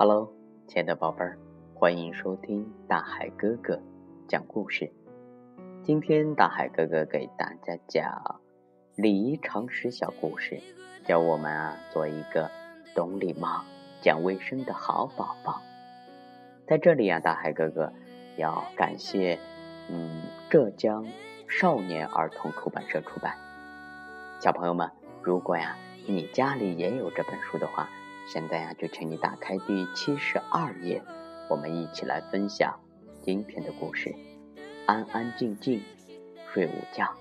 Hello，亲爱的宝贝儿，欢迎收听大海哥哥讲故事。今天大海哥哥给大家讲礼仪常识小故事，教我们啊做一个懂礼貌、讲卫生的好宝宝。在这里啊，大海哥哥要感谢嗯浙江少年儿童出版社出版。小朋友们，如果呀你家里也有这本书的话，现在呀就请你打开第七十二页，我们一起来分享今天的故事。安安静静睡午觉。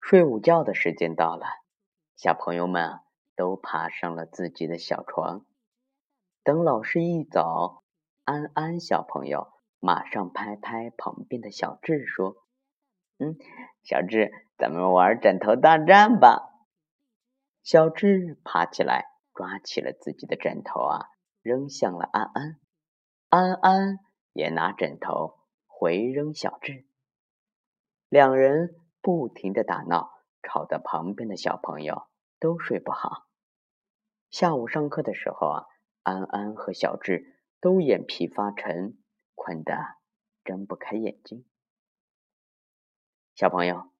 睡午觉的时间到了，小朋友们都爬上了自己的小床。等老师一走，安安小朋友马上拍拍旁边的小智说：“嗯，小智，咱们玩枕头大战吧。”小智爬起来。抓起了自己的枕头啊，扔向了安安。安安也拿枕头回扔小智。两人不停的打闹，吵得旁边的小朋友都睡不好。下午上课的时候啊，安安和小智都眼皮发沉，困得睁不开眼睛。小朋友，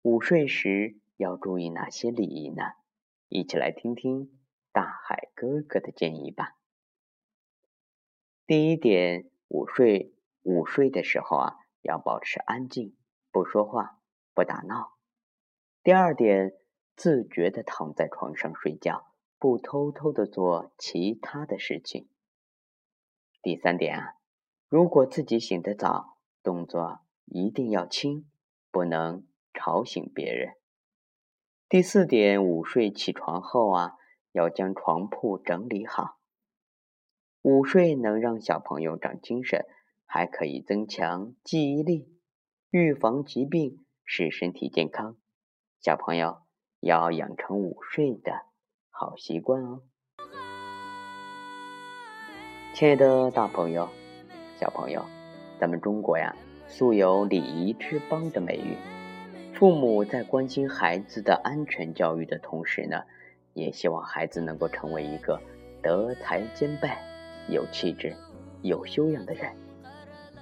午睡时要注意哪些礼仪呢？一起来听听。大海哥哥的建议吧。第一点，午睡午睡的时候啊，要保持安静，不说话，不打闹。第二点，自觉的躺在床上睡觉，不偷偷的做其他的事情。第三点啊，如果自己醒得早，动作一定要轻，不能吵醒别人。第四点，午睡起床后啊。要将床铺整理好。午睡能让小朋友长精神，还可以增强记忆力，预防疾病，使身体健康。小朋友要养成午睡的好习惯哦。亲爱的大朋友、小朋友，咱们中国呀，素有礼仪之邦的美誉。父母在关心孩子的安全教育的同时呢。也希望孩子能够成为一个德才兼备、有气质、有修养的人。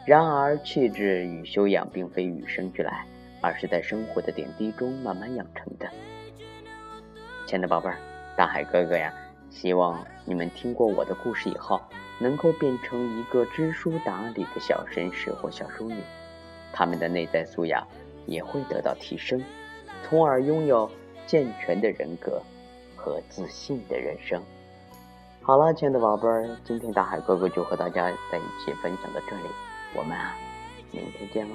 然而，气质与修养并非与生俱来，而是在生活的点滴中慢慢养成的。亲爱的宝贝儿，大海哥哥呀，希望你们听过我的故事以后，能够变成一个知书达理的小绅士或小淑女，他们的内在素养也会得到提升，从而拥有健全的人格。和自信的人生。好了，亲爱的宝贝儿，今天大海哥哥就和大家在一起分享到这里，我们啊，明天见喽。